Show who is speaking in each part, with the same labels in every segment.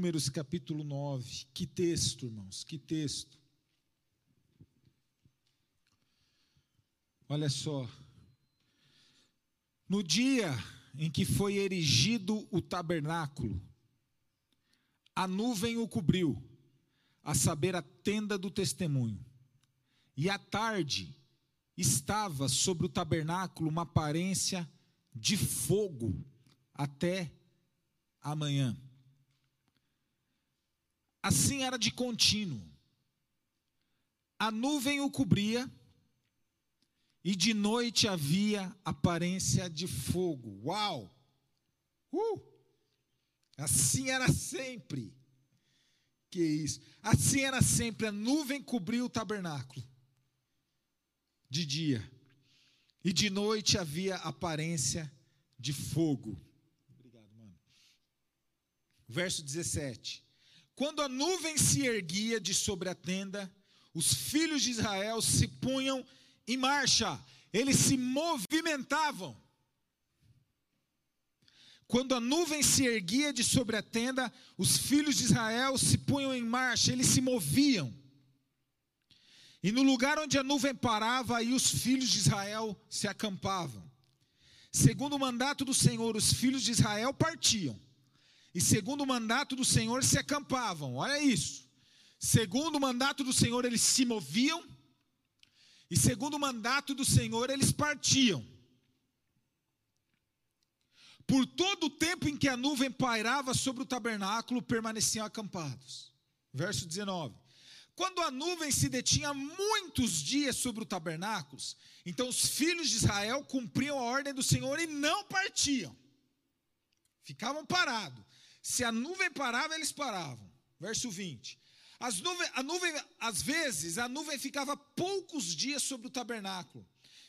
Speaker 1: Números capítulo 9. Que texto, irmãos, que texto. Olha só. No dia em que foi erigido o tabernáculo, a nuvem o cobriu, a saber, a tenda do testemunho. E à tarde estava sobre o tabernáculo uma aparência de fogo até amanhã. Assim era de contínuo. A nuvem o cobria e de noite havia aparência de fogo. Uau! Uh! Assim era sempre. Que isso? Assim era sempre. A nuvem cobriu o tabernáculo de dia e de noite havia aparência de fogo. Obrigado, mano. Verso 17. Quando a nuvem se erguia de sobre a tenda, os filhos de Israel se punham em marcha, eles se movimentavam. Quando a nuvem se erguia de sobre a tenda, os filhos de Israel se punham em marcha, eles se moviam. E no lugar onde a nuvem parava, aí os filhos de Israel se acampavam. Segundo o mandato do Senhor, os filhos de Israel partiam. E segundo o mandato do Senhor, se acampavam. Olha isso. Segundo o mandato do Senhor, eles se moviam. E segundo o mandato do Senhor, eles partiam. Por todo o tempo em que a nuvem pairava sobre o tabernáculo, permaneciam acampados. Verso 19. Quando a nuvem se detinha muitos dias sobre o tabernáculo, então os filhos de Israel cumpriam a ordem do Senhor e não partiam. Ficavam parados. Se a nuvem parava, eles paravam. Verso 20. As nuvem, a nuvem, às vezes, a nuvem ficava poucos dias sobre o tabernáculo.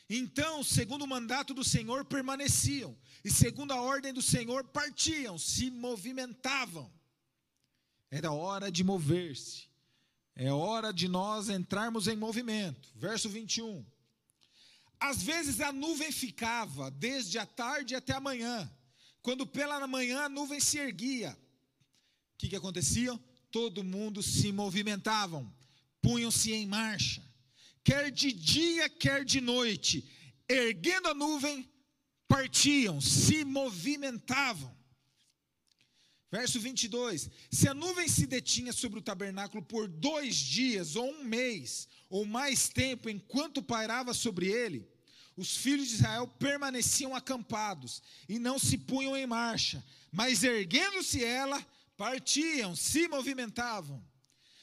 Speaker 1: Então, segundo o mandato do Senhor, permaneciam. E segundo a ordem do Senhor, partiam, se movimentavam. Era hora de mover-se. É hora de nós entrarmos em movimento. Verso 21. Às vezes a nuvem ficava desde a tarde até a manhã. Quando pela manhã a nuvem se erguia. O que, que acontecia? Todo mundo se movimentavam, punham-se em marcha. Quer de dia, quer de noite. Erguendo a nuvem, partiam, se movimentavam. Verso 22: Se a nuvem se detinha sobre o tabernáculo por dois dias, ou um mês, ou mais tempo, enquanto pairava sobre ele, os filhos de Israel permaneciam acampados e não se punham em marcha, mas erguendo-se ela, partiam, se movimentavam.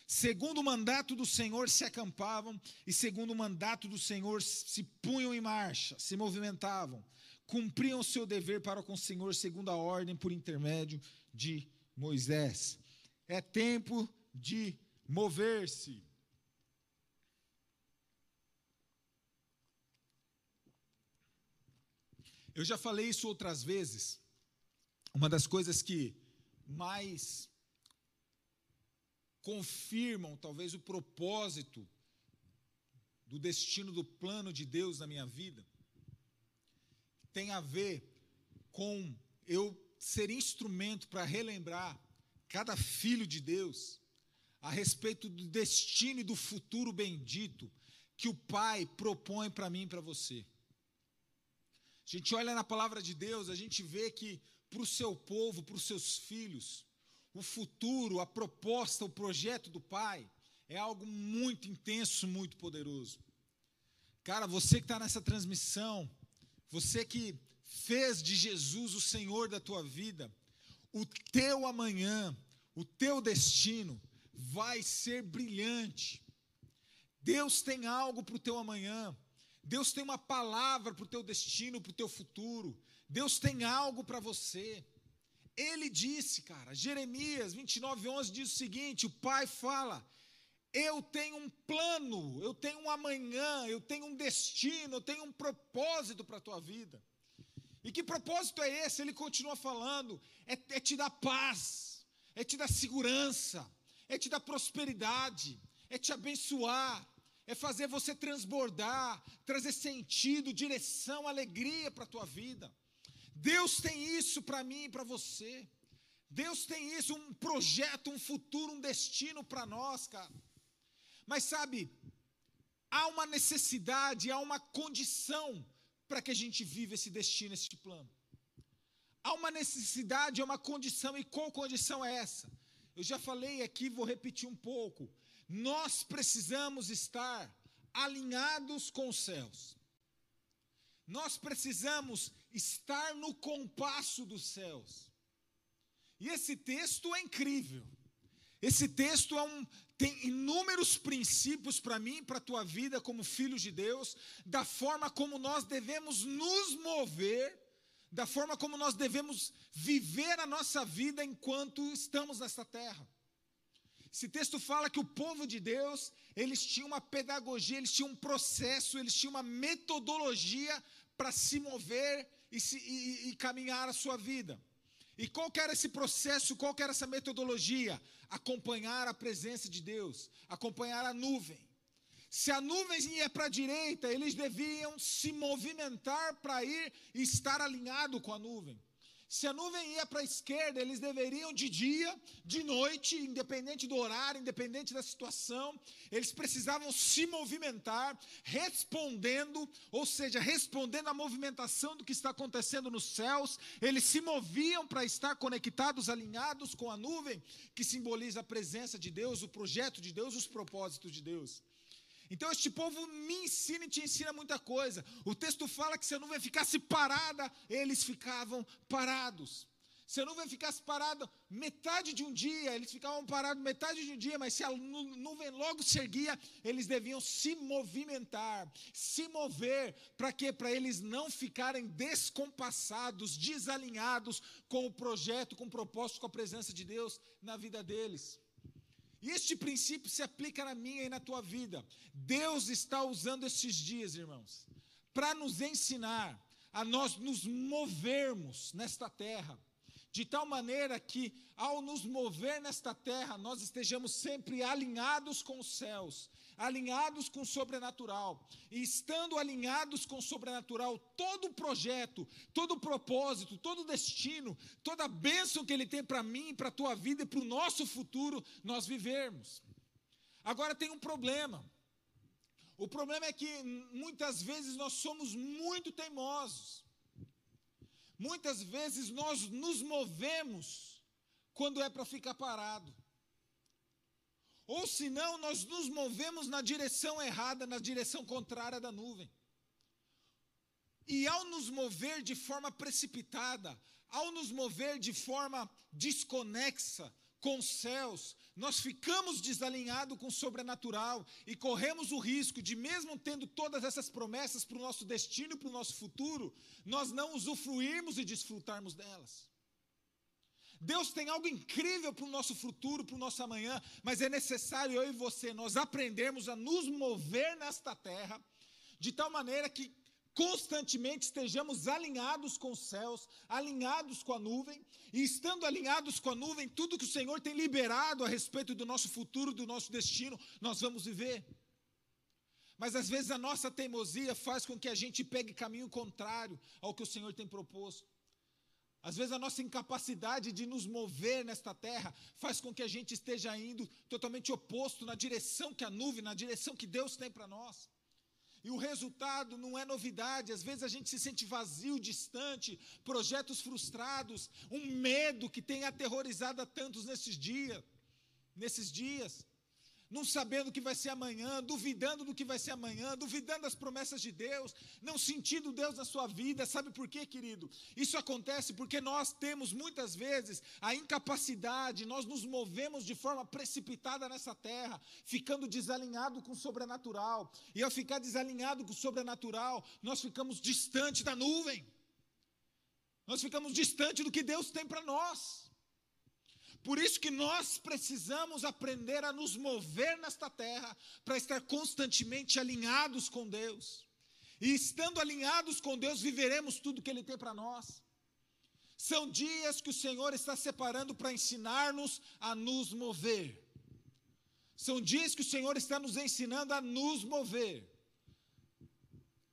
Speaker 1: Segundo o mandato do Senhor se acampavam, e segundo o mandato do Senhor se punham em marcha, se movimentavam, cumpriam o seu dever para com o Senhor, segundo a ordem por intermédio de Moisés. É tempo de mover-se. Eu já falei isso outras vezes. Uma das coisas que mais confirmam, talvez, o propósito do destino do plano de Deus na minha vida, tem a ver com eu ser instrumento para relembrar cada filho de Deus a respeito do destino e do futuro bendito que o Pai propõe para mim e para você. A gente olha na palavra de Deus, a gente vê que para o seu povo, para os seus filhos, o futuro, a proposta, o projeto do Pai é algo muito intenso, muito poderoso. Cara, você que está nessa transmissão, você que fez de Jesus o Senhor da tua vida, o teu amanhã, o teu destino vai ser brilhante. Deus tem algo para o teu amanhã. Deus tem uma palavra para o teu destino, para o teu futuro. Deus tem algo para você. Ele disse, cara, Jeremias 29, 11 diz o seguinte: o pai fala, eu tenho um plano, eu tenho um amanhã, eu tenho um destino, eu tenho um propósito para a tua vida. E que propósito é esse? Ele continua falando: é, é te dar paz, é te dar segurança, é te dar prosperidade, é te abençoar, é fazer você transbordar, trazer sentido, direção, alegria para a tua vida. Deus tem isso para mim e para você. Deus tem isso, um projeto, um futuro, um destino para nós, cara. Mas sabe, há uma necessidade, há uma condição para que a gente viva esse destino, esse plano. Há uma necessidade, há uma condição, e qual condição é essa? Eu já falei aqui, vou repetir um pouco. Nós precisamos estar alinhados com os céus. Nós precisamos estar no compasso dos céus. E esse texto é incrível. Esse texto é um, tem inúmeros princípios para mim, para a tua vida, como filhos de Deus, da forma como nós devemos nos mover, da forma como nós devemos viver a nossa vida enquanto estamos nesta terra. Esse texto fala que o povo de Deus, eles tinham uma pedagogia, eles tinham um processo, eles tinham uma metodologia para se mover e, se, e, e caminhar a sua vida. E qual que era esse processo, qual que era essa metodologia? Acompanhar a presença de Deus, acompanhar a nuvem. Se a nuvem ia para a direita, eles deviam se movimentar para ir e estar alinhado com a nuvem. Se a nuvem ia para a esquerda, eles deveriam de dia, de noite, independente do horário, independente da situação, eles precisavam se movimentar, respondendo, ou seja, respondendo à movimentação do que está acontecendo nos céus. Eles se moviam para estar conectados, alinhados com a nuvem, que simboliza a presença de Deus, o projeto de Deus, os propósitos de Deus. Então este povo me ensina e te ensina muita coisa. O texto fala que se a nuvem ficasse parada, eles ficavam parados. Se a nuvem ficasse parada metade de um dia, eles ficavam parados metade de um dia, mas se a nuvem logo se erguia, eles deviam se movimentar, se mover, para quê? Para eles não ficarem descompassados, desalinhados com o projeto, com o propósito, com a presença de Deus na vida deles. Este princípio se aplica na minha e na tua vida. Deus está usando estes dias, irmãos, para nos ensinar a nós nos movermos nesta terra, de tal maneira que, ao nos mover nesta terra, nós estejamos sempre alinhados com os céus, alinhados com o sobrenatural. E estando alinhados com o sobrenatural, todo o projeto, todo o propósito, todo o destino, toda a bênção que Ele tem para mim, para a tua vida e para o nosso futuro, nós vivermos. Agora tem um problema. O problema é que muitas vezes nós somos muito teimosos. Muitas vezes nós nos movemos quando é para ficar parado. Ou senão nós nos movemos na direção errada, na direção contrária da nuvem. E ao nos mover de forma precipitada, ao nos mover de forma desconexa com os céus, nós ficamos desalinhados com o sobrenatural e corremos o risco de, mesmo tendo todas essas promessas para o nosso destino e para o nosso futuro, nós não usufruirmos e desfrutarmos delas. Deus tem algo incrível para o nosso futuro, para o nosso amanhã, mas é necessário eu e você nós aprendermos a nos mover nesta terra de tal maneira que constantemente estejamos alinhados com os céus, alinhados com a nuvem, e estando alinhados com a nuvem, tudo que o Senhor tem liberado a respeito do nosso futuro, do nosso destino, nós vamos viver. Mas às vezes a nossa teimosia faz com que a gente pegue caminho contrário ao que o Senhor tem proposto. Às vezes a nossa incapacidade de nos mover nesta terra faz com que a gente esteja indo totalmente oposto na direção que a nuvem, na direção que Deus tem para nós. E o resultado não é novidade, às vezes a gente se sente vazio, distante, projetos frustrados, um medo que tem aterrorizado a tantos nesses dias, nesses dias não sabendo o que vai ser amanhã, duvidando do que vai ser amanhã, duvidando das promessas de Deus, não sentindo Deus na sua vida. Sabe por quê, querido? Isso acontece porque nós temos muitas vezes a incapacidade, nós nos movemos de forma precipitada nessa terra, ficando desalinhado com o sobrenatural. E ao ficar desalinhado com o sobrenatural, nós ficamos distante da nuvem. Nós ficamos distante do que Deus tem para nós. Por isso que nós precisamos aprender a nos mover nesta terra para estar constantemente alinhados com Deus. E estando alinhados com Deus, viveremos tudo que Ele tem para nós. São dias que o Senhor está separando para ensinar-nos a nos mover. São dias que o Senhor está nos ensinando a nos mover.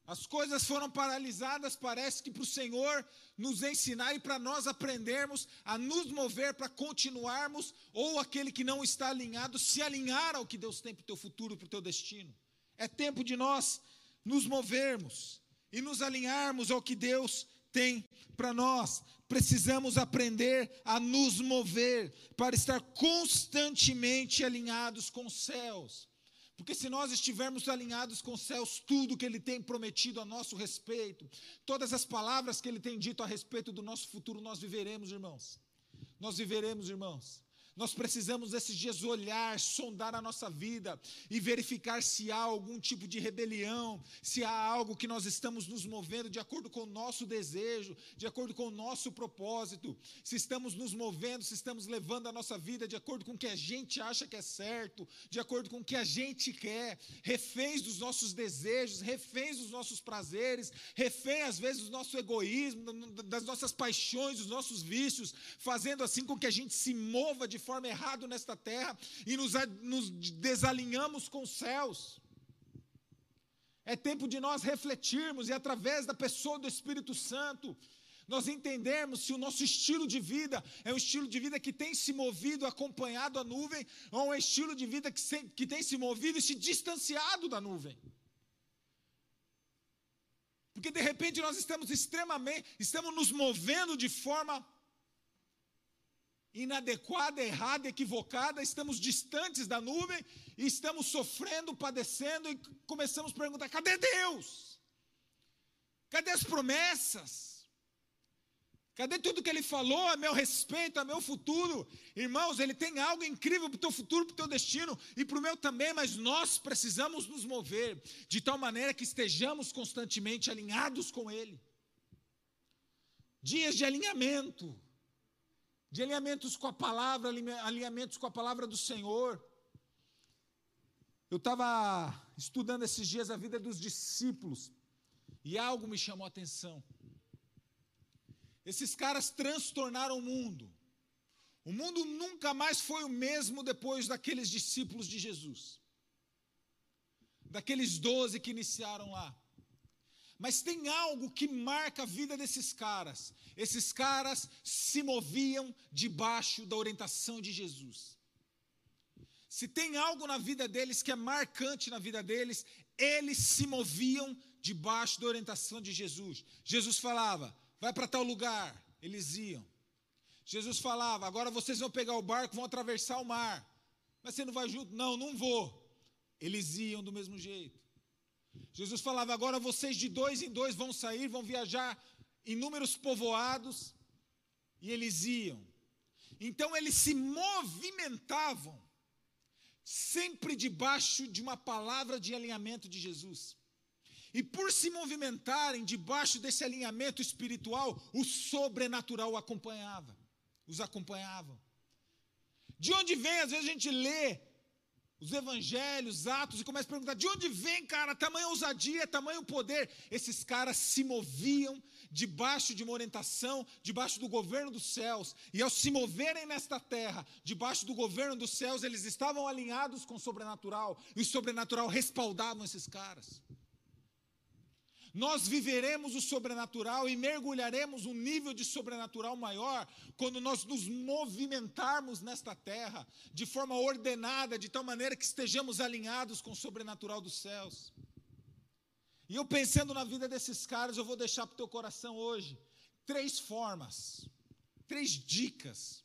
Speaker 1: As coisas foram paralisadas, parece que para o Senhor nos ensinar e para nós aprendermos a nos mover para continuarmos, ou aquele que não está alinhado, se alinhar ao que Deus tem para o teu futuro para o teu destino. É tempo de nós nos movermos e nos alinharmos ao que Deus tem para nós. Precisamos aprender a nos mover para estar constantemente alinhados com os céus. Porque se nós estivermos alinhados com os céus, tudo que Ele tem prometido a nosso respeito, todas as palavras que Ele tem dito a respeito do nosso futuro, nós viveremos, irmãos. Nós viveremos, irmãos. Nós precisamos esses dias olhar, sondar a nossa vida e verificar se há algum tipo de rebelião, se há algo que nós estamos nos movendo de acordo com o nosso desejo, de acordo com o nosso propósito, se estamos nos movendo, se estamos levando a nossa vida de acordo com o que a gente acha que é certo, de acordo com o que a gente quer, reféns dos nossos desejos, reféns dos nossos prazeres, refém às vezes do nosso egoísmo, das nossas paixões, dos nossos vícios, fazendo assim com que a gente se mova de forma errada nesta terra e nos, nos desalinhamos com os céus. É tempo de nós refletirmos e, através da pessoa do Espírito Santo, nós entendermos se o nosso estilo de vida é um estilo de vida que tem se movido acompanhado a nuvem, ou um estilo de vida que, se, que tem se movido e se distanciado da nuvem. Porque de repente nós estamos extremamente, estamos nos movendo de forma inadequada, errada, equivocada, estamos distantes da nuvem e estamos sofrendo, padecendo e começamos a perguntar: cadê Deus? Cadê as promessas? Cadê tudo que ele falou a meu respeito, a meu futuro? Irmãos, ele tem algo incrível para o teu futuro, para o teu destino e para o meu também, mas nós precisamos nos mover de tal maneira que estejamos constantemente alinhados com ele. Dias de alinhamento de alinhamentos com a palavra, alinhamentos com a palavra do Senhor. Eu estava estudando esses dias a vida dos discípulos e algo me chamou a atenção. Esses caras transtornaram o mundo. O mundo nunca mais foi o mesmo depois daqueles discípulos de Jesus, daqueles doze que iniciaram lá. Mas tem algo que marca a vida desses caras. Esses caras se moviam debaixo da orientação de Jesus. Se tem algo na vida deles que é marcante na vida deles, eles se moviam debaixo da orientação de Jesus. Jesus falava: vai para tal lugar, eles iam. Jesus falava: agora vocês vão pegar o barco, vão atravessar o mar. Mas você não vai junto? Não, não vou. Eles iam do mesmo jeito. Jesus falava: agora vocês de dois em dois vão sair, vão viajar inúmeros povoados, e eles iam. Então eles se movimentavam, sempre debaixo de uma palavra de alinhamento de Jesus. E por se movimentarem debaixo desse alinhamento espiritual, o sobrenatural acompanhava, os acompanhavam. De onde vem, às vezes a gente lê os evangelhos, atos, e começa a perguntar: de onde vem, cara, tamanha ousadia, tamanho poder? Esses caras se moviam debaixo de uma orientação, debaixo do governo dos céus, e ao se moverem nesta terra, debaixo do governo dos céus, eles estavam alinhados com o sobrenatural, e o sobrenatural respaldavam esses caras nós viveremos o sobrenatural e mergulharemos um nível de sobrenatural maior quando nós nos movimentarmos nesta terra de forma ordenada, de tal maneira que estejamos alinhados com o sobrenatural dos céus. E eu pensando na vida desses caras, eu vou deixar para o teu coração hoje três formas, três dicas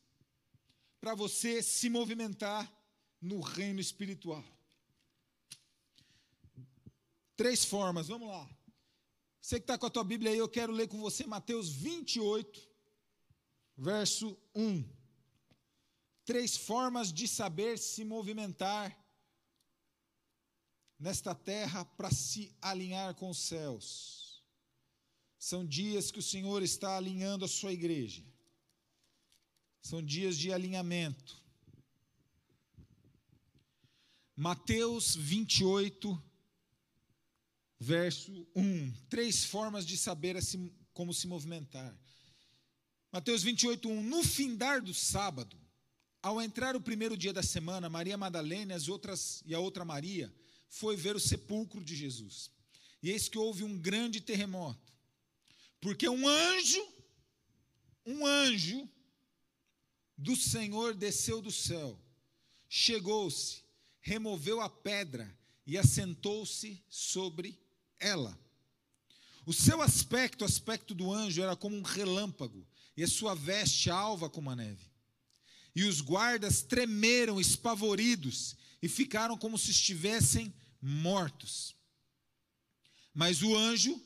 Speaker 1: para você se movimentar no reino espiritual. Três formas, vamos lá. Você que está com a tua Bíblia aí, eu quero ler com você Mateus 28, verso 1. Três formas de saber se movimentar nesta terra para se alinhar com os céus. São dias que o Senhor está alinhando a sua igreja. São dias de alinhamento. Mateus 28, verso 1. Três formas de saber como se movimentar. Mateus 28, 1. No findar do sábado, ao entrar o primeiro dia da semana, Maria Madalena as outras, e a outra Maria foi ver o sepulcro de Jesus. e eis que houve um grande terremoto, porque um anjo, um anjo do Senhor desceu do céu, chegou-se, removeu a pedra e assentou-se sobre ela. O seu aspecto, o aspecto do anjo, era como um relâmpago, e a sua veste alva como a neve. E os guardas tremeram, espavoridos, e ficaram como se estivessem mortos. Mas o anjo,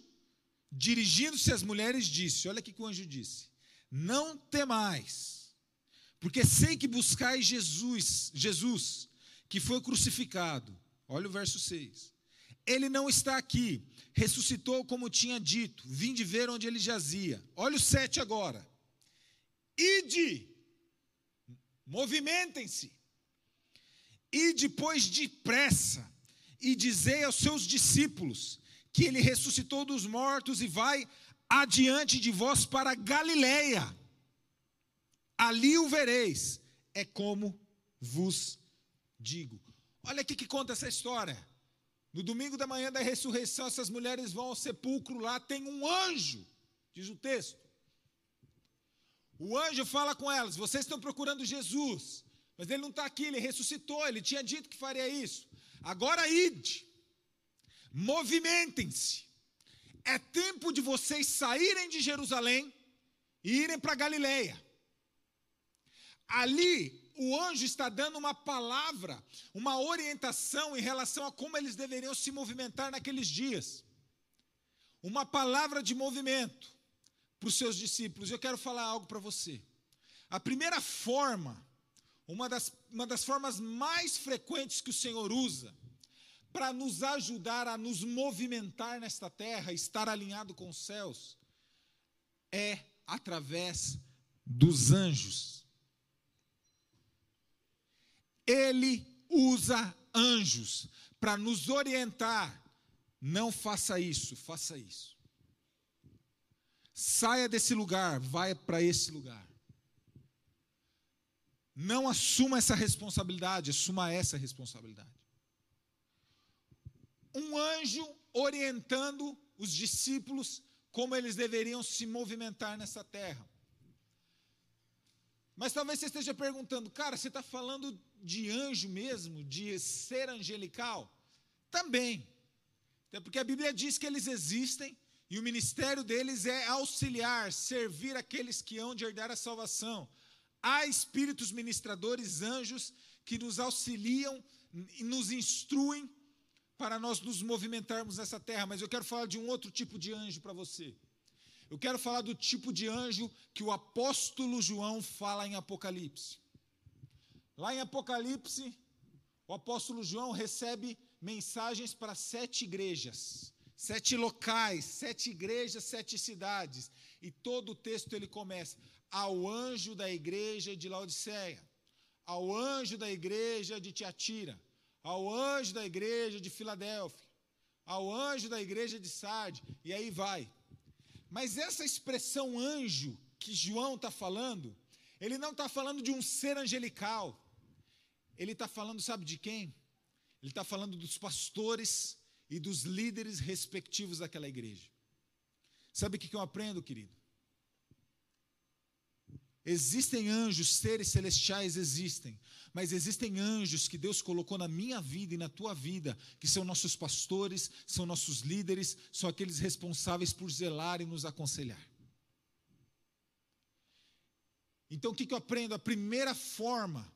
Speaker 1: dirigindo-se às mulheres, disse: Olha o que o anjo disse: Não temais, porque sei que buscais Jesus, Jesus, que foi crucificado. Olha o verso 6. Ele não está aqui, ressuscitou como tinha dito, vim de ver onde ele jazia. Olha o 7 agora. Ide, movimentem-se, e depois depressa, e dizei aos seus discípulos que ele ressuscitou dos mortos e vai adiante de vós para Galiléia. Ali o vereis, é como vos digo. Olha aqui que conta essa história. No domingo da manhã da ressurreição, essas mulheres vão ao sepulcro lá, tem um anjo, diz o texto. O anjo fala com elas: vocês estão procurando Jesus, mas ele não está aqui, ele ressuscitou, ele tinha dito que faria isso. Agora ide, movimentem-se. É tempo de vocês saírem de Jerusalém e irem para Galiléia. Ali o anjo está dando uma palavra, uma orientação em relação a como eles deveriam se movimentar naqueles dias. Uma palavra de movimento para os seus discípulos. Eu quero falar algo para você. A primeira forma, uma das, uma das formas mais frequentes que o Senhor usa para nos ajudar a nos movimentar nesta terra, estar alinhado com os céus, é através dos anjos. Ele usa anjos para nos orientar. Não faça isso, faça isso. Saia desse lugar, vai para esse lugar. Não assuma essa responsabilidade, assuma essa responsabilidade. Um anjo orientando os discípulos como eles deveriam se movimentar nessa terra. Mas talvez você esteja perguntando, cara, você está falando de anjo mesmo, de ser angelical? Também. Até porque a Bíblia diz que eles existem e o ministério deles é auxiliar, servir aqueles que hão de herdar a salvação. Há espíritos ministradores, anjos, que nos auxiliam e nos instruem para nós nos movimentarmos nessa terra. Mas eu quero falar de um outro tipo de anjo para você. Eu quero falar do tipo de anjo que o apóstolo João fala em Apocalipse. Lá em Apocalipse, o apóstolo João recebe mensagens para sete igrejas, sete locais, sete igrejas, sete cidades. E todo o texto ele começa: ao anjo da igreja de Laodiceia, ao anjo da igreja de Tiatira, ao anjo da igreja de Filadélfia, ao anjo da igreja de Sardes, e aí vai. Mas essa expressão anjo que João está falando, ele não está falando de um ser angelical. Ele está falando, sabe de quem? Ele está falando dos pastores e dos líderes respectivos daquela igreja. Sabe o que eu aprendo, querido? Existem anjos, seres celestiais existem, mas existem anjos que Deus colocou na minha vida e na tua vida, que são nossos pastores, são nossos líderes, são aqueles responsáveis por zelar e nos aconselhar. Então o que, eu aprendo? A primeira forma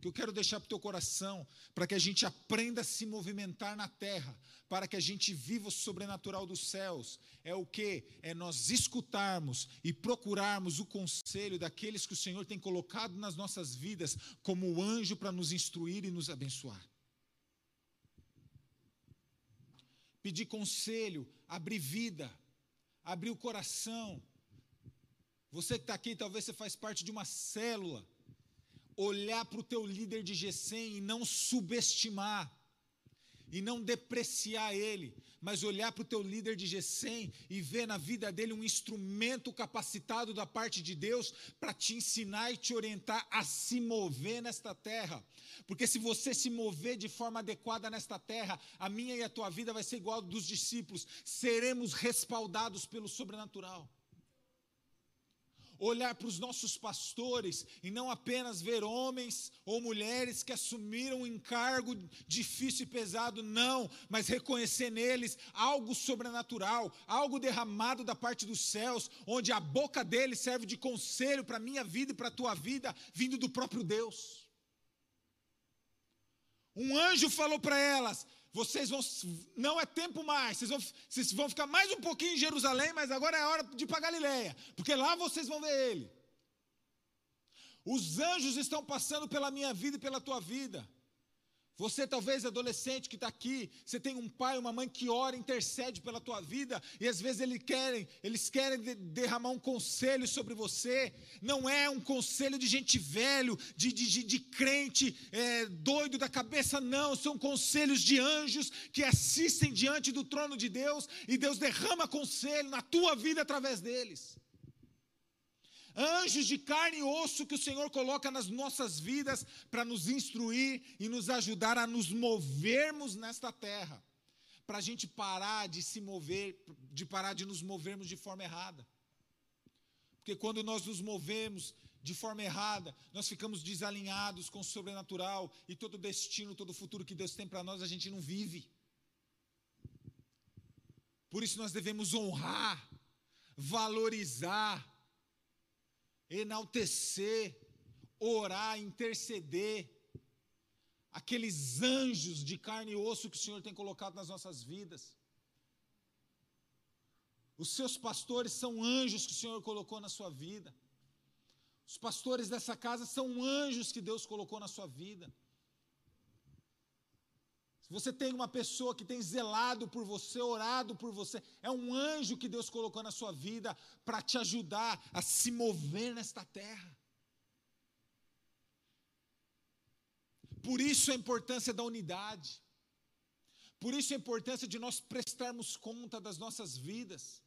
Speaker 1: que eu quero deixar para o teu coração, para que a gente aprenda a se movimentar na terra, para que a gente viva o sobrenatural dos céus, é o que? É nós escutarmos e procurarmos o conselho daqueles que o Senhor tem colocado nas nossas vidas como anjo para nos instruir e nos abençoar. Pedir conselho, abrir vida, abrir o coração. Você que está aqui, talvez você faz parte de uma célula olhar para o teu líder de Gesem e não subestimar. e não depreciar ele, mas olhar para o teu líder de Gesem e ver na vida dele um instrumento capacitado da parte de Deus para te ensinar e te orientar a se mover nesta terra. Porque se você se mover de forma adequada nesta terra, a minha e a tua vida vai ser igual dos discípulos, seremos respaldados pelo sobrenatural olhar para os nossos pastores e não apenas ver homens ou mulheres que assumiram um encargo difícil e pesado, não, mas reconhecer neles algo sobrenatural, algo derramado da parte dos céus, onde a boca deles serve de conselho para a minha vida e para a tua vida, vindo do próprio Deus. Um anjo falou para elas: vocês vão, não é tempo mais, vocês vão, vocês vão ficar mais um pouquinho em Jerusalém, mas agora é hora de ir para Galileia, porque lá vocês vão ver ele. Os anjos estão passando pela minha vida e pela tua vida. Você, talvez adolescente que está aqui, você tem um pai, uma mãe que ora, intercede pela tua vida, e às vezes eles querem, eles querem de, derramar um conselho sobre você. Não é um conselho de gente velho, de, de, de, de crente é, doido da cabeça, não. São conselhos de anjos que assistem diante do trono de Deus, e Deus derrama conselho na tua vida através deles anjos de carne e osso que o Senhor coloca nas nossas vidas para nos instruir e nos ajudar a nos movermos nesta terra, para a gente parar de se mover, de parar de nos movermos de forma errada. Porque quando nós nos movemos de forma errada, nós ficamos desalinhados com o sobrenatural e todo o destino, todo o futuro que Deus tem para nós, a gente não vive. Por isso nós devemos honrar, valorizar, enaltecer, orar, interceder, aqueles anjos de carne e osso que o Senhor tem colocado nas nossas vidas. Os seus pastores são anjos que o Senhor colocou na sua vida. Os pastores dessa casa são anjos que Deus colocou na sua vida. Se você tem uma pessoa que tem zelado por você, orado por você, é um anjo que Deus colocou na sua vida para te ajudar a se mover nesta terra. Por isso a importância da unidade. Por isso a importância de nós prestarmos conta das nossas vidas.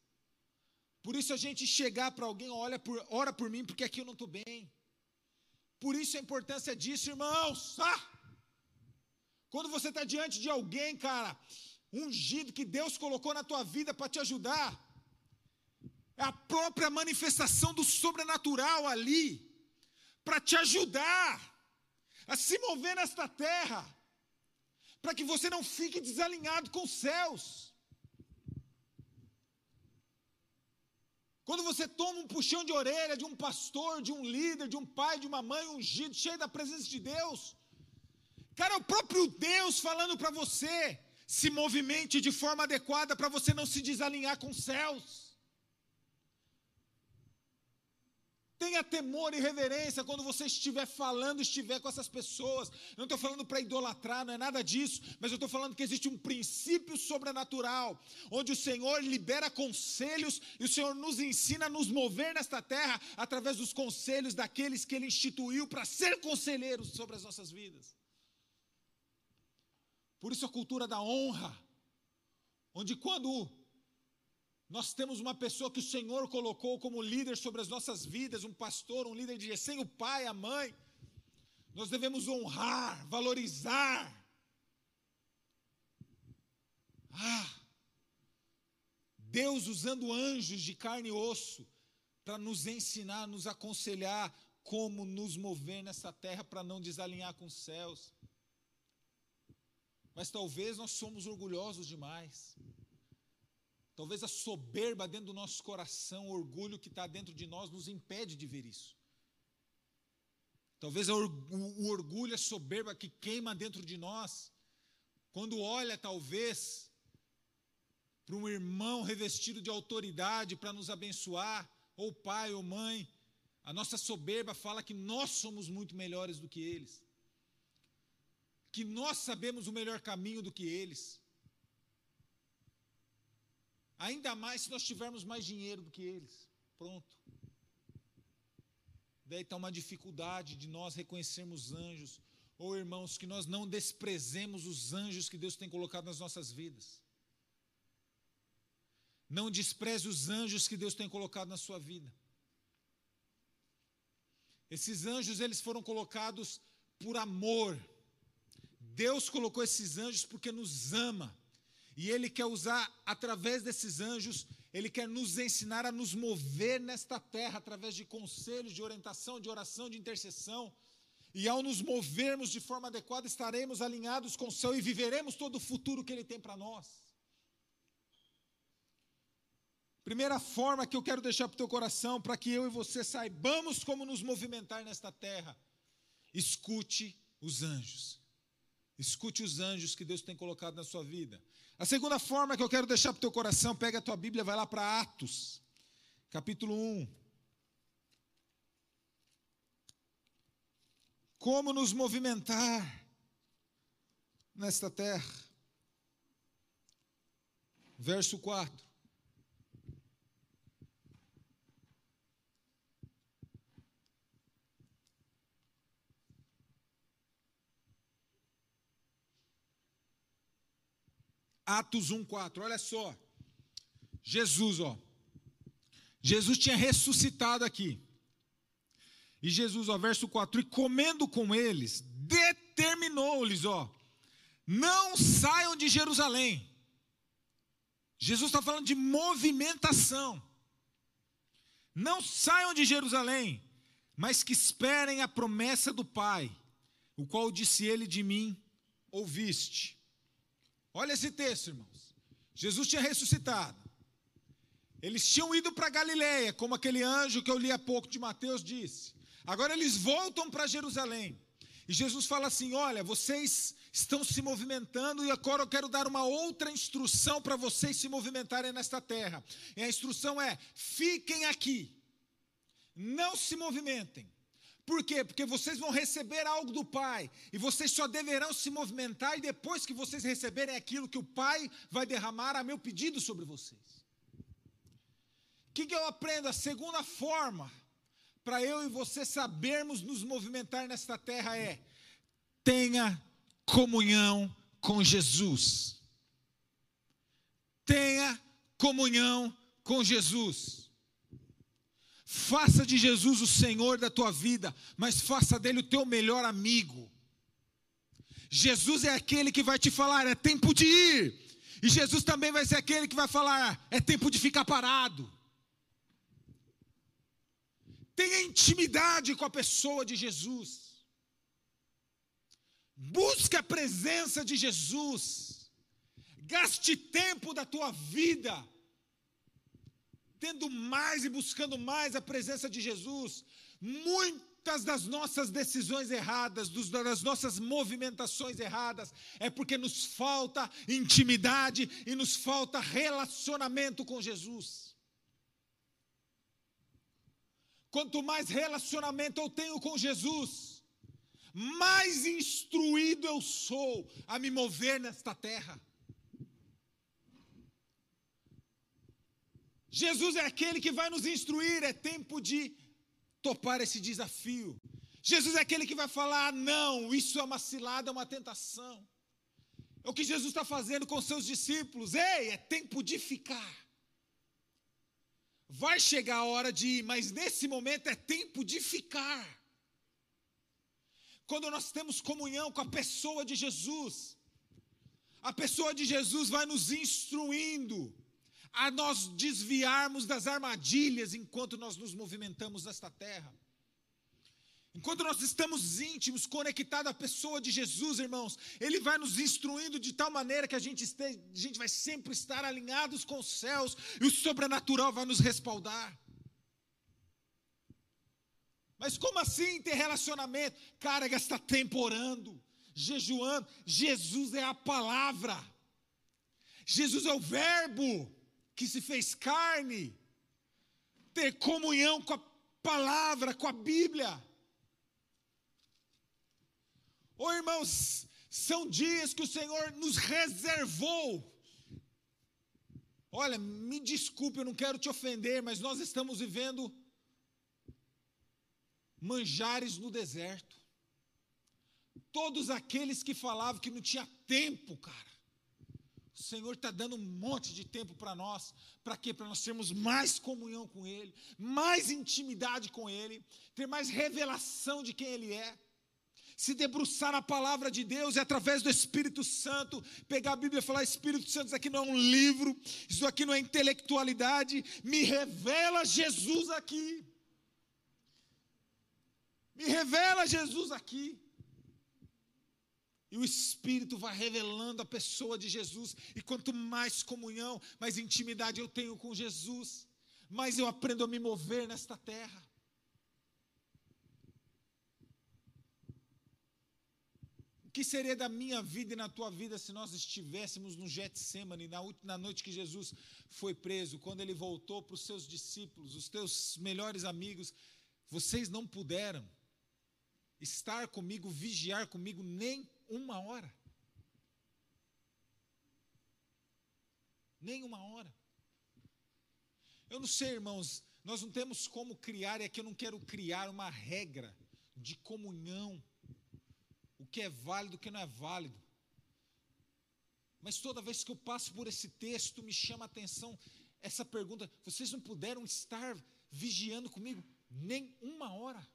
Speaker 1: Por isso a gente chegar para alguém, olha por, ora por mim, porque aqui eu não estou bem. Por isso a importância disso, irmãos. Ah! Quando você está diante de alguém, cara, ungido que Deus colocou na tua vida para te ajudar, é a própria manifestação do sobrenatural ali, para te ajudar a se mover nesta terra, para que você não fique desalinhado com os céus. Quando você toma um puxão de orelha de um pastor, de um líder, de um pai, de uma mãe ungido, cheio da presença de Deus, Cara, é o próprio Deus falando para você, se movimente de forma adequada para você não se desalinhar com os céus. Tenha temor e reverência quando você estiver falando, estiver com essas pessoas. não estou falando para idolatrar, não é nada disso, mas eu estou falando que existe um princípio sobrenatural, onde o Senhor libera conselhos e o Senhor nos ensina a nos mover nesta terra através dos conselhos daqueles que Ele instituiu para ser conselheiros sobre as nossas vidas. Por isso a cultura da honra, onde quando nós temos uma pessoa que o Senhor colocou como líder sobre as nossas vidas, um pastor, um líder de sem o pai, a mãe, nós devemos honrar, valorizar. Ah, Deus usando anjos de carne e osso para nos ensinar, nos aconselhar como nos mover nessa terra para não desalinhar com os céus. Mas talvez nós somos orgulhosos demais. Talvez a soberba dentro do nosso coração, o orgulho que está dentro de nós, nos impede de ver isso. Talvez o orgulho, a soberba que queima dentro de nós, quando olha, talvez, para um irmão revestido de autoridade para nos abençoar, ou pai ou mãe, a nossa soberba fala que nós somos muito melhores do que eles que nós sabemos o melhor caminho do que eles. Ainda mais se nós tivermos mais dinheiro do que eles. Pronto. Daí está uma dificuldade de nós reconhecermos anjos Ou irmãos, que nós não desprezemos os anjos que Deus tem colocado nas nossas vidas. Não despreze os anjos que Deus tem colocado na sua vida. Esses anjos, eles foram colocados por amor. Deus colocou esses anjos porque nos ama. E Ele quer usar, através desses anjos, Ele quer nos ensinar a nos mover nesta terra, através de conselhos, de orientação, de oração, de intercessão. E ao nos movermos de forma adequada, estaremos alinhados com o céu e viveremos todo o futuro que Ele tem para nós. Primeira forma que eu quero deixar para o teu coração, para que eu e você saibamos como nos movimentar nesta terra. Escute os anjos. Escute os anjos que Deus tem colocado na sua vida. A segunda forma que eu quero deixar para o teu coração, pega a tua Bíblia, vai lá para Atos, capítulo 1. Como nos movimentar nesta terra. Verso 4. Atos 1:4. Olha só. Jesus, ó. Jesus tinha ressuscitado aqui. E Jesus, ó, verso 4, e comendo com eles, determinou-lhes, ó, não saiam de Jerusalém. Jesus está falando de movimentação. Não saiam de Jerusalém, mas que esperem a promessa do Pai, o qual disse ele de mim, ouviste. Olha esse texto, irmãos. Jesus tinha ressuscitado. Eles tinham ido para Galiléia, como aquele anjo que eu li há pouco de Mateus disse. Agora eles voltam para Jerusalém. E Jesus fala assim: Olha, vocês estão se movimentando e agora eu quero dar uma outra instrução para vocês se movimentarem nesta terra. E a instrução é: fiquem aqui, não se movimentem. Por quê? Porque vocês vão receber algo do Pai, e vocês só deverão se movimentar, e depois que vocês receberem aquilo que o Pai vai derramar a meu pedido sobre vocês. O que, que eu aprendo? A segunda forma para eu e você sabermos nos movimentar nesta terra é: tenha comunhão com Jesus. Tenha comunhão com Jesus. Faça de Jesus o Senhor da tua vida, mas faça dele o teu melhor amigo. Jesus é aquele que vai te falar: é tempo de ir. E Jesus também vai ser aquele que vai falar: é tempo de ficar parado. Tenha intimidade com a pessoa de Jesus. Busque a presença de Jesus. Gaste tempo da tua vida tendo mais e buscando mais a presença de Jesus, muitas das nossas decisões erradas, das nossas movimentações erradas, é porque nos falta intimidade e nos falta relacionamento com Jesus. Quanto mais relacionamento eu tenho com Jesus, mais instruído eu sou a me mover nesta terra. Jesus é aquele que vai nos instruir, é tempo de topar esse desafio. Jesus é aquele que vai falar: não, isso é uma cilada, é uma tentação. É o que Jesus está fazendo com seus discípulos. Ei, é tempo de ficar. Vai chegar a hora de ir, mas nesse momento é tempo de ficar. Quando nós temos comunhão com a pessoa de Jesus, a pessoa de Jesus vai nos instruindo a nós desviarmos das armadilhas enquanto nós nos movimentamos nesta terra. Enquanto nós estamos íntimos, conectados à pessoa de Jesus, irmãos, Ele vai nos instruindo de tal maneira que a gente, esteja, a gente vai sempre estar alinhados com os céus e o sobrenatural vai nos respaldar. Mas como assim ter relacionamento? Cara, gastar tempo orando, jejuando. Jesus é a palavra, Jesus é o Verbo que se fez carne, ter comunhão com a palavra, com a Bíblia. Oh, irmãos, são dias que o Senhor nos reservou. Olha, me desculpe, eu não quero te ofender, mas nós estamos vivendo manjares no deserto. todos aqueles que falavam que não tinha tempo, cara. O Senhor está dando um monte de tempo para nós. Para quê? Para nós termos mais comunhão com Ele, mais intimidade com Ele, ter mais revelação de quem Ele é. Se debruçar na palavra de Deus e através do Espírito Santo, pegar a Bíblia e falar: Espírito Santo, isso aqui não é um livro, isso aqui não é intelectualidade, me revela Jesus aqui. Me revela Jesus aqui. E o Espírito vai revelando a pessoa de Jesus. E quanto mais comunhão, mais intimidade eu tenho com Jesus, mais eu aprendo a me mover nesta terra. O que seria da minha vida e na tua vida se nós estivéssemos no Getsemane, na, na noite que Jesus foi preso, quando ele voltou para os seus discípulos, os teus melhores amigos, vocês não puderam estar comigo, vigiar comigo nem uma hora. Nem uma hora. Eu não sei, irmãos, nós não temos como criar, e aqui eu não quero criar uma regra de comunhão, o que é válido, o que não é válido. Mas toda vez que eu passo por esse texto, me chama a atenção essa pergunta: vocês não puderam estar vigiando comigo nem uma hora?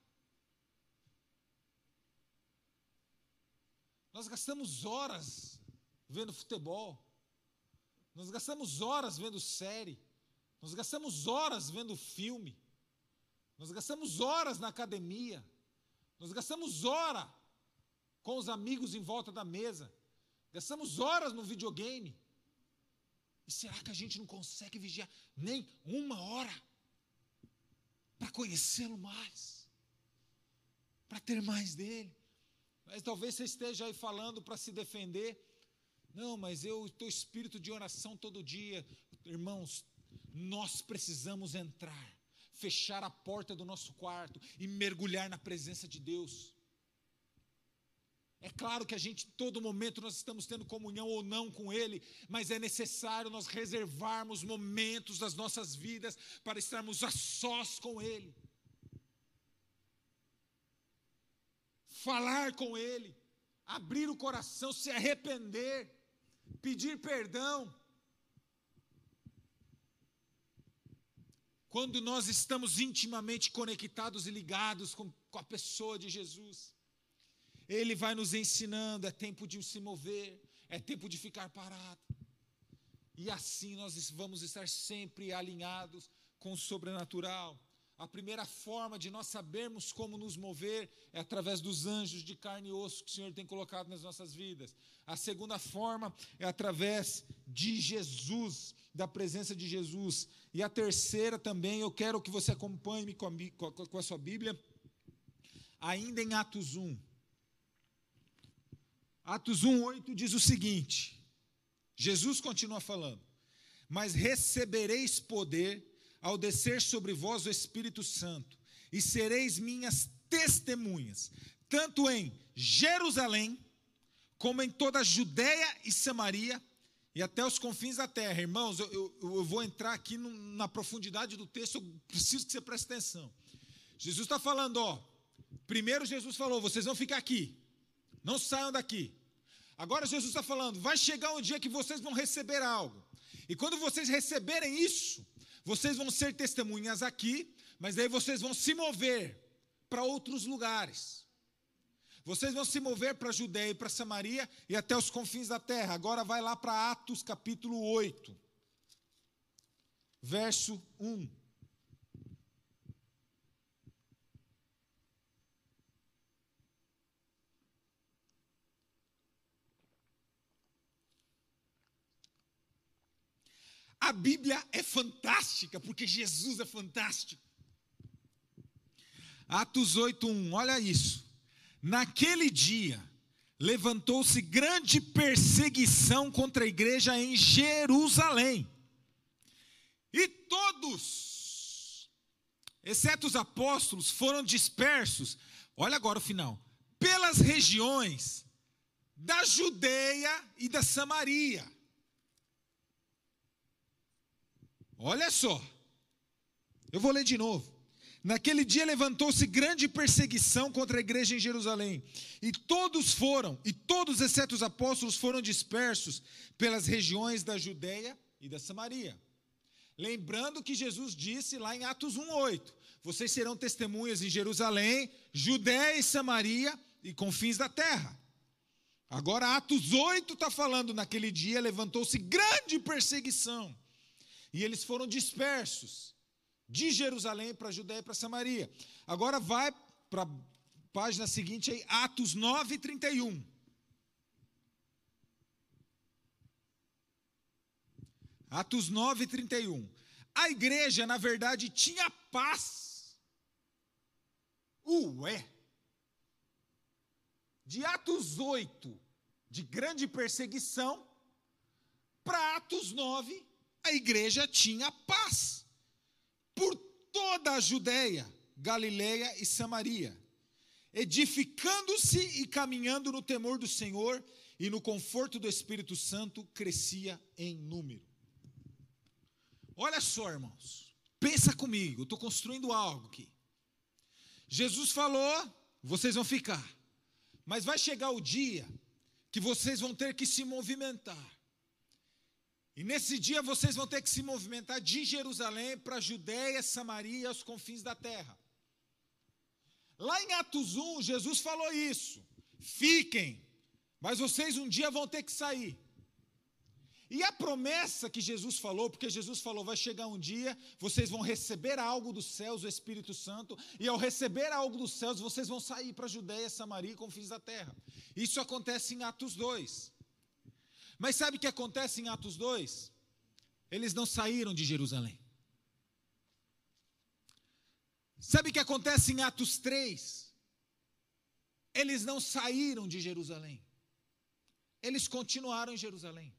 Speaker 1: Nós gastamos horas vendo futebol. Nós gastamos horas vendo série. Nós gastamos horas vendo filme. Nós gastamos horas na academia. Nós gastamos hora com os amigos em volta da mesa. Gastamos horas no videogame. E será que a gente não consegue vigiar nem uma hora para conhecê-lo mais? Para ter mais dele? Mas talvez você esteja aí falando para se defender. Não, mas eu estou espírito de oração todo dia. Irmãos, nós precisamos entrar, fechar a porta do nosso quarto e mergulhar na presença de Deus. É claro que a gente, todo momento, nós estamos tendo comunhão ou não com Ele, mas é necessário nós reservarmos momentos das nossas vidas para estarmos a sós com Ele. Falar com Ele, abrir o coração, se arrepender, pedir perdão. Quando nós estamos intimamente conectados e ligados com, com a pessoa de Jesus, Ele vai nos ensinando: é tempo de se mover, é tempo de ficar parado. E assim nós vamos estar sempre alinhados com o sobrenatural. A primeira forma de nós sabermos como nos mover é através dos anjos de carne e osso que o Senhor tem colocado nas nossas vidas. A segunda forma é através de Jesus, da presença de Jesus. E a terceira também, eu quero que você acompanhe com a, com a sua Bíblia, ainda em Atos 1. Atos 1, 8 diz o seguinte: Jesus continua falando, mas recebereis poder ao descer sobre vós o Espírito Santo, e sereis minhas testemunhas, tanto em Jerusalém, como em toda a Judéia e Samaria, e até os confins da terra. Irmãos, eu, eu, eu vou entrar aqui no, na profundidade do texto, eu preciso que você preste atenção. Jesus está falando, ó, primeiro Jesus falou, vocês vão ficar aqui, não saiam daqui. Agora Jesus está falando, vai chegar um dia que vocês vão receber algo. E quando vocês receberem isso, vocês vão ser testemunhas aqui, mas daí vocês vão se mover para outros lugares. Vocês vão se mover para a Judéia e para Samaria e até os confins da terra. Agora vai lá para Atos capítulo 8, verso 1. A Bíblia é fantástica, porque Jesus é fantástico. Atos 8:1, olha isso. Naquele dia levantou-se grande perseguição contra a igreja em Jerusalém. E todos, exceto os apóstolos, foram dispersos. Olha agora o final. Pelas regiões da Judeia e da Samaria Olha só. Eu vou ler de novo. Naquele dia levantou-se grande perseguição contra a igreja em Jerusalém, e todos foram, e todos, exceto os apóstolos, foram dispersos pelas regiões da Judéia e da Samaria. Lembrando que Jesus disse lá em Atos 1:8: Vocês serão testemunhas em Jerusalém, Judéia e Samaria e confins da terra. Agora Atos 8 está falando, naquele dia levantou-se grande perseguição, e eles foram dispersos de Jerusalém para Judéia e para Samaria. Agora vai para a página seguinte aí, Atos 9, 31. Atos 9, 31. A igreja, na verdade, tinha paz. Ué! De Atos 8, de grande perseguição, para Atos 9, a igreja tinha paz por toda a Judéia, Galiléia e Samaria, edificando-se e caminhando no temor do Senhor e no conforto do Espírito Santo, crescia em número. Olha só, irmãos, pensa comigo, estou construindo algo aqui. Jesus falou: vocês vão ficar, mas vai chegar o dia que vocês vão ter que se movimentar. E nesse dia vocês vão ter que se movimentar de Jerusalém para Judéia, Samaria e aos confins da terra. Lá em Atos 1, Jesus falou isso. Fiquem, mas vocês um dia vão ter que sair. E a promessa que Jesus falou, porque Jesus falou, vai chegar um dia, vocês vão receber algo dos céus, o Espírito Santo, e ao receber algo dos céus, vocês vão sair para Judéia, Samaria e confins da terra. Isso acontece em Atos 2. Mas sabe o que acontece em Atos 2? Eles não saíram de Jerusalém. Sabe o que acontece em Atos 3? Eles não saíram de Jerusalém. Eles continuaram em Jerusalém.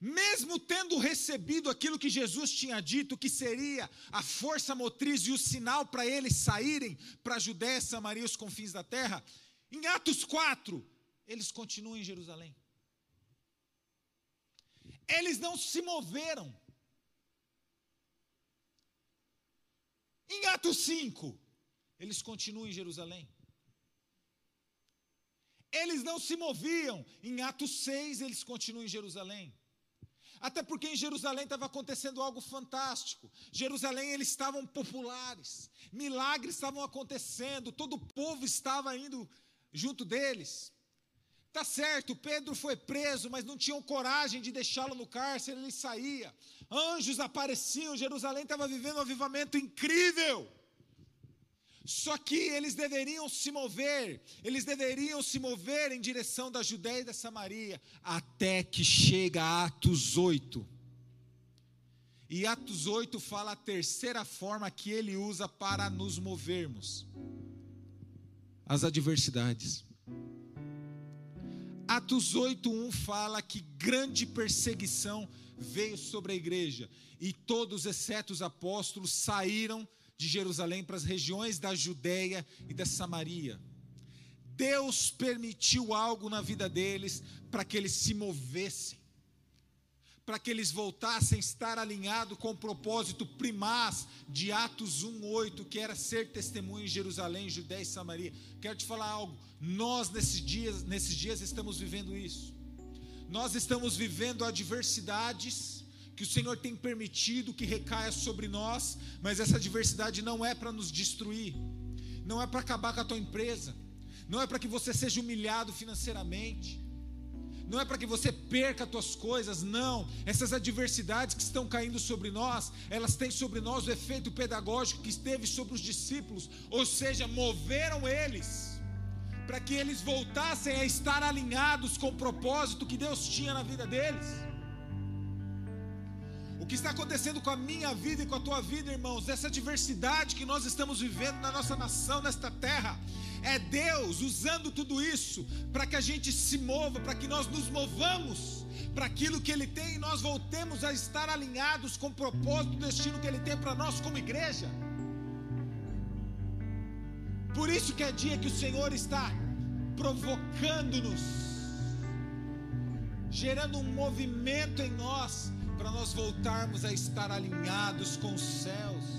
Speaker 1: Mesmo tendo recebido aquilo que Jesus tinha dito, que seria a força motriz e o sinal para eles saírem para a Judéia, Samaria e os confins da terra, em Atos 4, eles continuam em Jerusalém. Eles não se moveram. Em Atos 5, eles continuam em Jerusalém. Eles não se moviam. Em Atos 6, eles continuam em Jerusalém. Até porque em Jerusalém estava acontecendo algo fantástico. Jerusalém eles estavam populares. Milagres estavam acontecendo, todo o povo estava indo junto deles. Tá certo, Pedro foi preso, mas não tinham coragem de deixá-lo no cárcere, ele saía. Anjos apareciam, Jerusalém estava vivendo um avivamento incrível. Só que eles deveriam se mover, eles deveriam se mover em direção da Judéia e da Samaria, até que chega Atos 8. E Atos 8 fala a terceira forma que ele usa para nos movermos: as adversidades. Atos 8:1 fala que grande perseguição veio sobre a igreja e todos, exceto os apóstolos, saíram de Jerusalém para as regiões da Judéia e da Samaria. Deus permitiu algo na vida deles para que eles se movessem para que eles voltassem a estar alinhados com o propósito primaz de Atos 1:8, que era ser testemunho em Jerusalém, Judéia e Samaria. Quero te falar algo, nós nesses dias, nesses dias estamos vivendo isso. Nós estamos vivendo adversidades que o Senhor tem permitido que recaia sobre nós, mas essa adversidade não é para nos destruir, não é para acabar com a tua empresa, não é para que você seja humilhado financeiramente, não é para que você perca as tuas coisas, não. Essas adversidades que estão caindo sobre nós, elas têm sobre nós o efeito pedagógico que esteve sobre os discípulos, ou seja, moveram eles para que eles voltassem a estar alinhados com o propósito que Deus tinha na vida deles. O que está acontecendo com a minha vida e com a tua vida, irmãos, essa diversidade que nós estamos vivendo na nossa nação, nesta terra, é Deus usando tudo isso para que a gente se mova, para que nós nos movamos para aquilo que Ele tem e nós voltemos a estar alinhados com o propósito, o destino que Ele tem para nós como igreja. Por isso que é dia que o Senhor está provocando-nos, gerando um movimento em nós, para nós voltarmos a estar alinhados com os céus.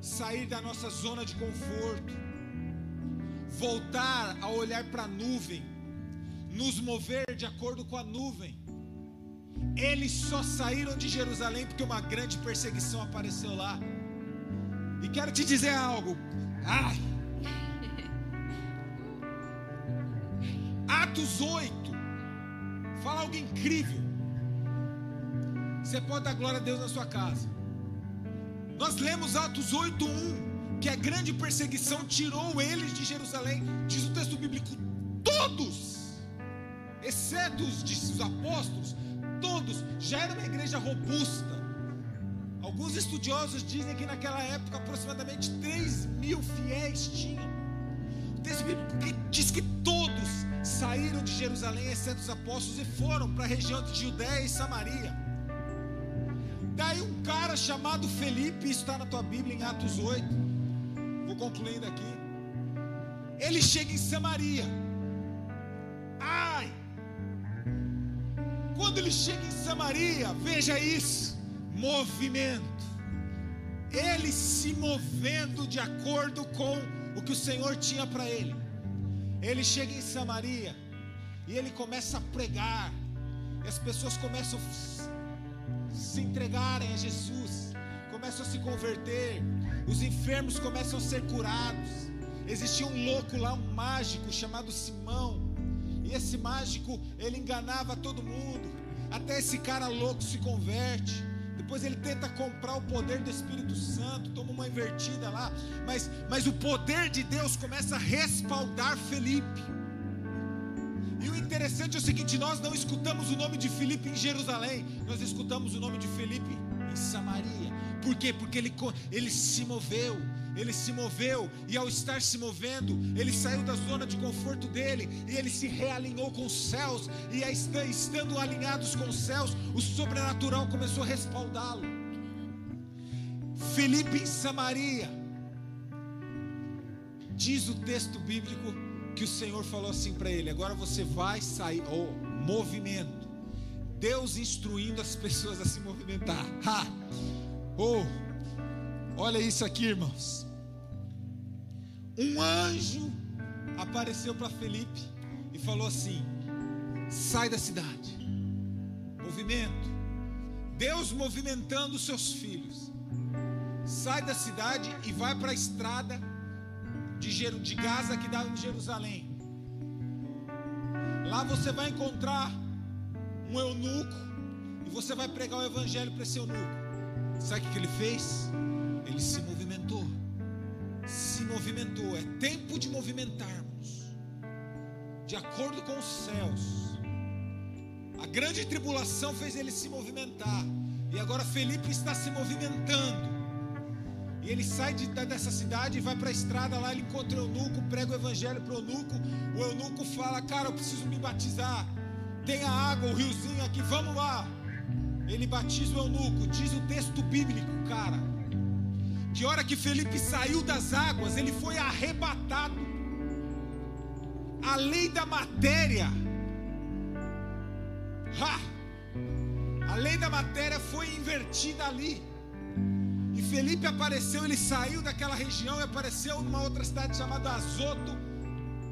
Speaker 1: Sair da nossa zona de conforto, voltar a olhar para a nuvem, nos mover de acordo com a nuvem. Eles só saíram de Jerusalém porque uma grande perseguição apareceu lá. E quero te dizer algo. Ai. Atos 8. Fala algo incrível. Você pode dar glória a Deus na sua casa. Nós lemos Atos 8:1, que a grande perseguição tirou eles de Jerusalém. Diz o texto bíblico: todos, exceto os, os apóstolos, todos já era uma igreja robusta. Alguns estudiosos dizem que naquela época aproximadamente 3 mil fiéis tinham. O texto bíblico diz que todos saíram de Jerusalém, exceto os apóstolos, e foram para a região de Judéia e Samaria. Daí um cara chamado Felipe, está na tua Bíblia em Atos 8. Vou concluindo aqui. Ele chega em Samaria. Ai! Quando ele chega em Samaria, veja isso: movimento. Ele se movendo de acordo com o que o Senhor tinha para ele. Ele chega em Samaria e ele começa a pregar. E as pessoas começam a se entregarem a Jesus, começam a se converter, os enfermos começam a ser curados. Existia um louco lá, um mágico chamado Simão, e esse mágico ele enganava todo mundo, até esse cara louco se converte. Depois ele tenta comprar o poder do Espírito Santo, toma uma invertida lá, mas, mas o poder de Deus começa a respaldar Felipe. E o interessante é o seguinte: nós não escutamos o nome de Felipe em Jerusalém, nós escutamos o nome de Felipe em Samaria. Por quê? Porque ele, ele se moveu, ele se moveu, e ao estar se movendo, ele saiu da zona de conforto dele, e ele se realinhou com os céus, e estando alinhados com os céus, o sobrenatural começou a respaldá-lo. Felipe em Samaria, diz o texto bíblico que o Senhor falou assim para ele: agora você vai sair, oh, movimento. Deus instruindo as pessoas a se movimentar. Ha! Oh, olha isso aqui, irmãos. Um anjo apareceu para Felipe e falou assim: sai da cidade. Movimento. Deus movimentando os seus filhos. Sai da cidade e vai para a estrada de, Gaza que dá em Jerusalém. Lá você vai encontrar um eunuco e você vai pregar o evangelho para esse eunuco. Sabe o que ele fez? Ele se movimentou. Se movimentou. É tempo de movimentarmos. De acordo com os céus. A grande tribulação fez ele se movimentar. E agora Felipe está se movimentando e ele sai de, dessa cidade e vai para a estrada lá. Ele encontra o eunuco, prega o evangelho para o eunuco. O eunuco fala: Cara, eu preciso me batizar. Tem a água, o riozinho aqui, vamos lá. Ele batiza o eunuco. Diz o texto bíblico, cara. Que hora que Felipe saiu das águas, ele foi arrebatado. A lei da matéria. Ha! A lei da matéria foi invertida ali. E Felipe apareceu, ele saiu daquela região e apareceu numa outra cidade chamada Azoto,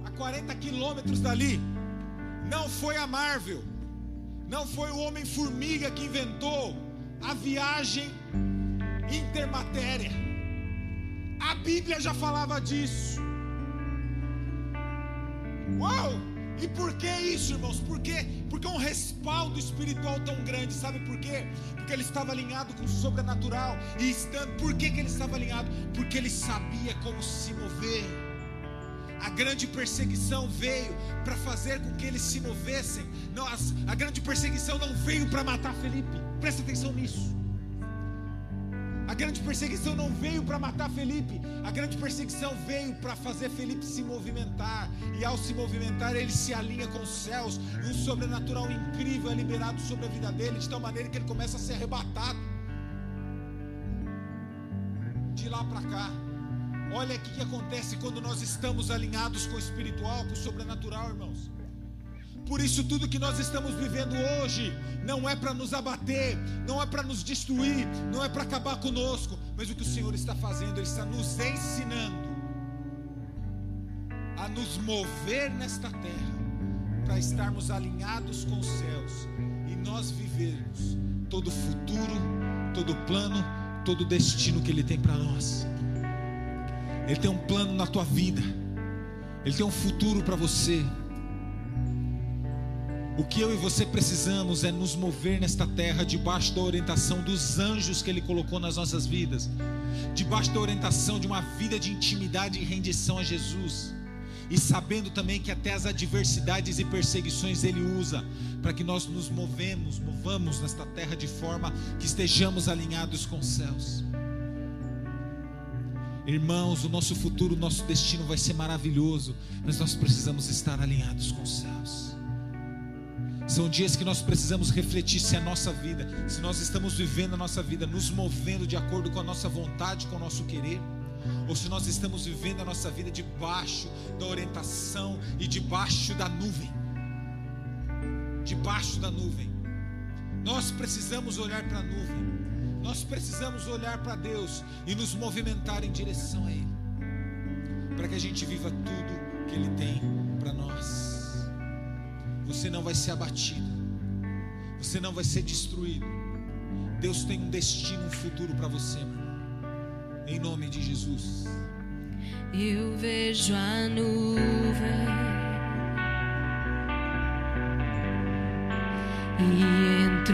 Speaker 1: a 40 quilômetros dali. Não foi a Marvel, não foi o Homem-Formiga que inventou a viagem intermatéria. A Bíblia já falava disso. Uau! E por que isso, irmãos? Por quê? Porque um respaldo espiritual tão grande, sabe por quê? Porque ele estava alinhado com o sobrenatural. E estando, por que, que ele estava alinhado? Porque ele sabia como se mover. A grande perseguição veio para fazer com que eles se movessem. Não, a grande perseguição não veio para matar Felipe. Presta atenção nisso. A grande perseguição não veio para matar Felipe, a grande perseguição veio para fazer Felipe se movimentar. E ao se movimentar, ele se alinha com os céus, e um sobrenatural incrível é liberado sobre a vida dele, de tal maneira que ele começa a ser arrebatado. De lá para cá. Olha o que acontece quando nós estamos alinhados com o espiritual, com o sobrenatural, irmãos. Por isso, tudo que nós estamos vivendo hoje não é para nos abater, não é para nos destruir, não é para acabar conosco, mas o que o Senhor está fazendo, Ele está nos ensinando a nos mover nesta terra, para estarmos alinhados com os céus e nós vivermos todo o futuro, todo o plano, todo o destino que Ele tem para nós. Ele tem um plano na tua vida, Ele tem um futuro para você. O que eu e você precisamos é nos mover nesta terra debaixo da orientação dos anjos que Ele colocou nas nossas vidas, debaixo da orientação de uma vida de intimidade e rendição a Jesus, e sabendo também que até as adversidades e perseguições Ele usa para que nós nos movemos, movamos nesta terra de forma que estejamos alinhados com os céus. Irmãos, o nosso futuro, o nosso destino vai ser maravilhoso, mas nós precisamos estar alinhados com os céus. São dias que nós precisamos refletir se a nossa vida, se nós estamos vivendo a nossa vida, nos movendo de acordo com a nossa vontade, com o nosso querer, ou se nós estamos vivendo a nossa vida debaixo da orientação e debaixo da nuvem. Debaixo da nuvem. Nós precisamos olhar para a nuvem. Nós precisamos olhar para Deus e nos movimentar em direção a Ele, para que a gente viva tudo que Ele tem para nós você não vai ser abatido, você não vai ser destruído. Deus tem um destino, um futuro para você, meu irmão. Em nome de Jesus.
Speaker 2: Eu vejo a nuvem e